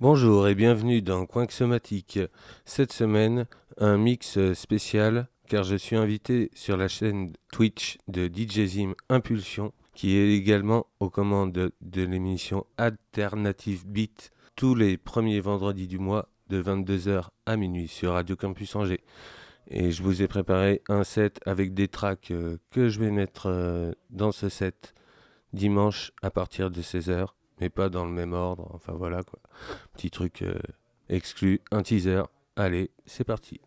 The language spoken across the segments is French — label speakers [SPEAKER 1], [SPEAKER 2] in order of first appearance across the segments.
[SPEAKER 1] Bonjour et bienvenue dans Coin Somatique. Cette semaine, un mix spécial car je suis invité sur la chaîne Twitch de DJ Zim Impulsion qui est également aux commandes de, l'émission Alternative Beat tous les premiers vendredis du mois de 22h à minuit sur Radio Campus Angers. Et je vous ai préparé un set avec des tracks euh, que je vais mettre euh, dans ce set dimanche à partir de 16h mais pas dans le même ordre. Enfin voilà quoi. Petit truc euh, exclu, un teaser. Allez, c'est parti.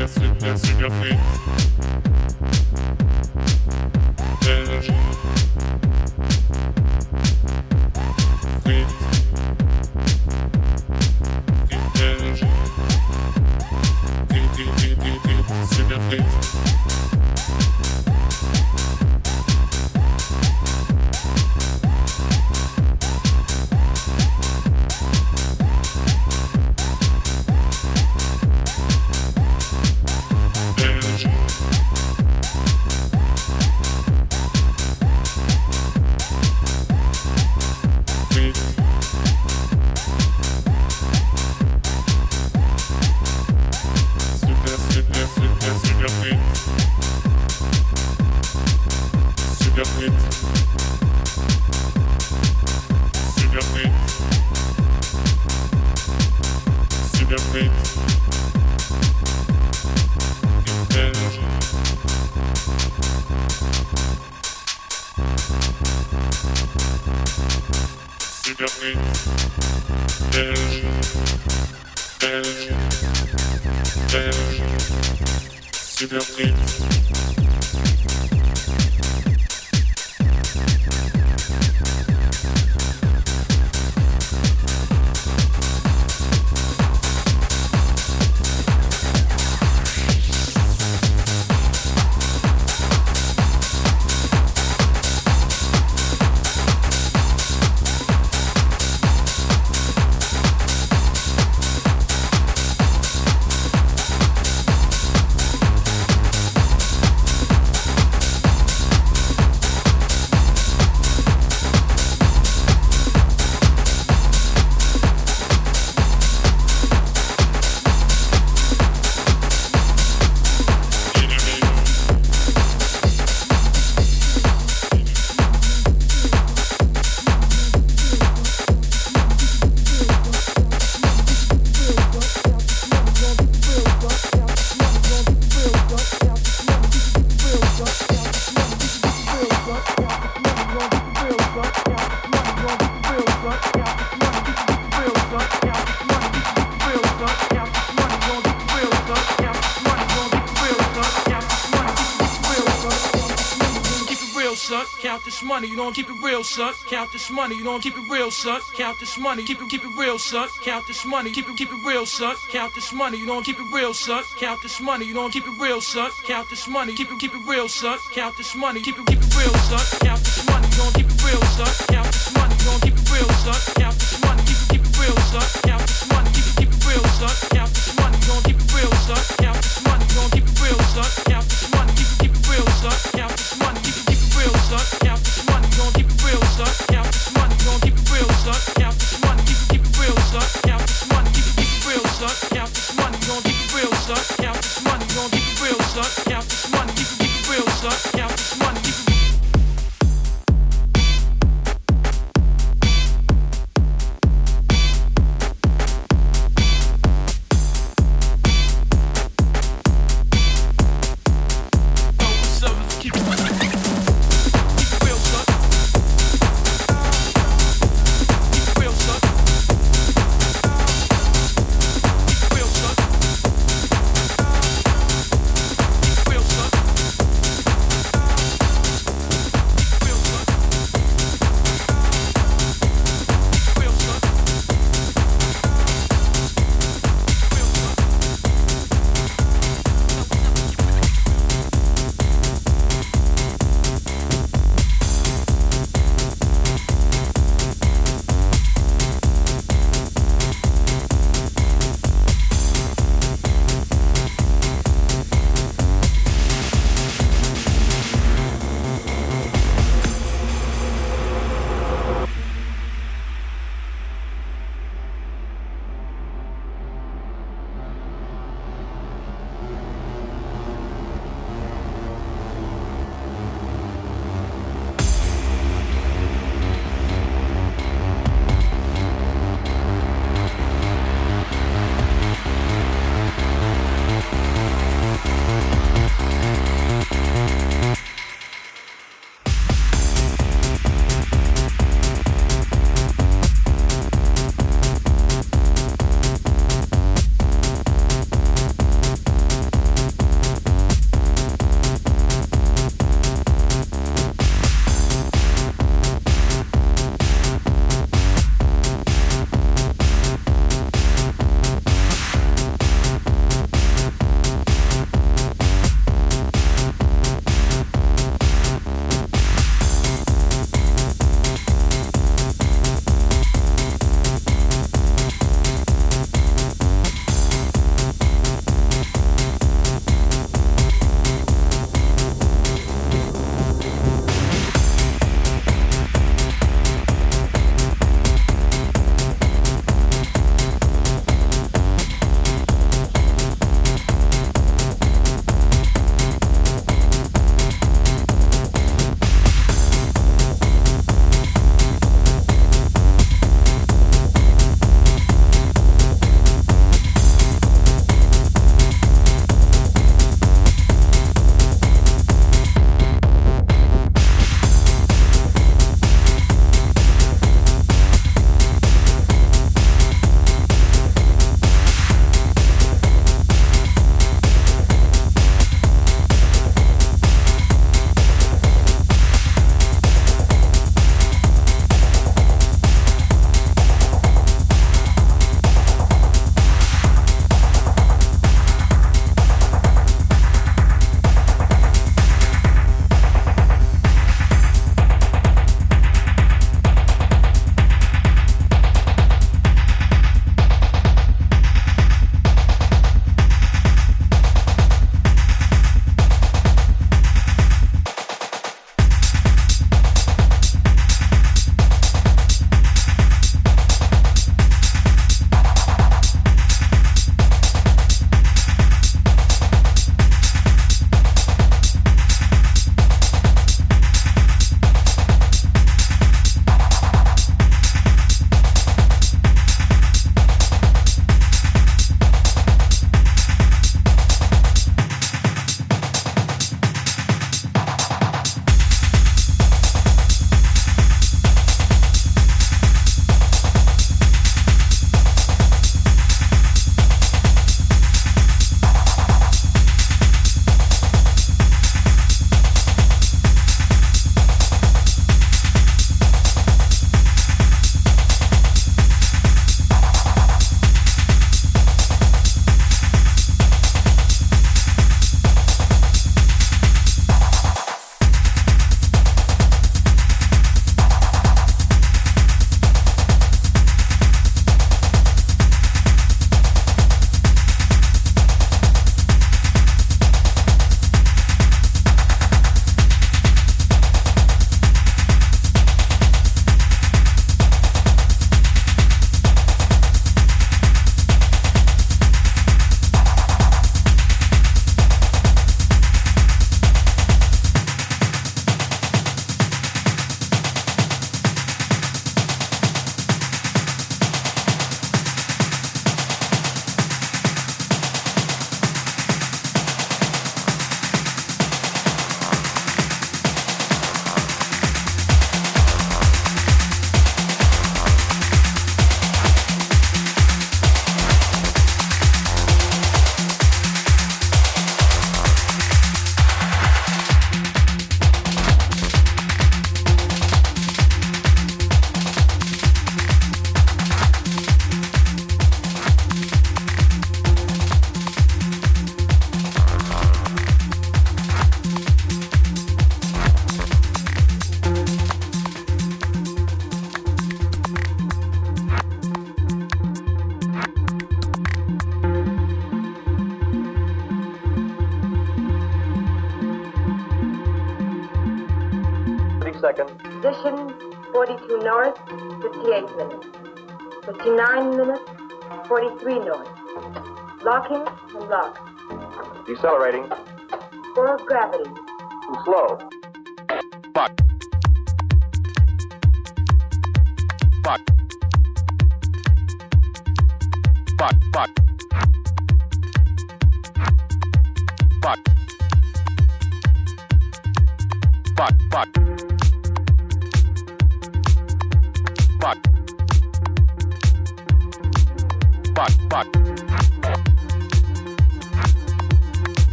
[SPEAKER 2] dancing, dancing your feet. Energy. Feet. Feet energy. Feet, feet, Give me a son. Count this money, you don't keep it real, son. Count this money, keep it keep it real, son. Count this money, keep it keep it real, son. Count this money, you don't keep it real, son. Count this money, you don't keep it real, son. Count this money, keep it keep it real, son. Count this money, keep it keep it real, son. Count this money, you don't keep it real, son. Count this money, you don't keep it real, son. Count this money, keep it keep it real, son. Count this money, keep it keep it real, son. Count this money, you don't keep it real, son. Count this money, you don't keep it real, son.
[SPEAKER 3] Position 42 north, 58 minutes. 59 minutes, 43 north. Locking and lock.
[SPEAKER 4] Decelerating.
[SPEAKER 3] Four gravity.
[SPEAKER 4] Too slow.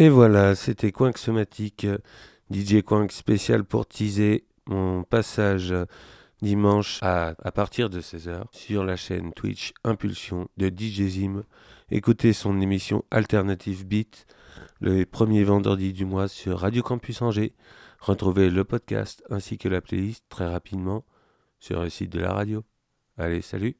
[SPEAKER 1] Et voilà, c'était Quink Somatique, DJ Quink spécial pour teaser mon passage dimanche à, à partir de 16h sur la chaîne Twitch Impulsion de DJ Zim. Écoutez son émission Alternative Beat le premier vendredi du mois sur Radio Campus Angers. Retrouvez le podcast ainsi que la playlist très rapidement sur le site de la radio. Allez, salut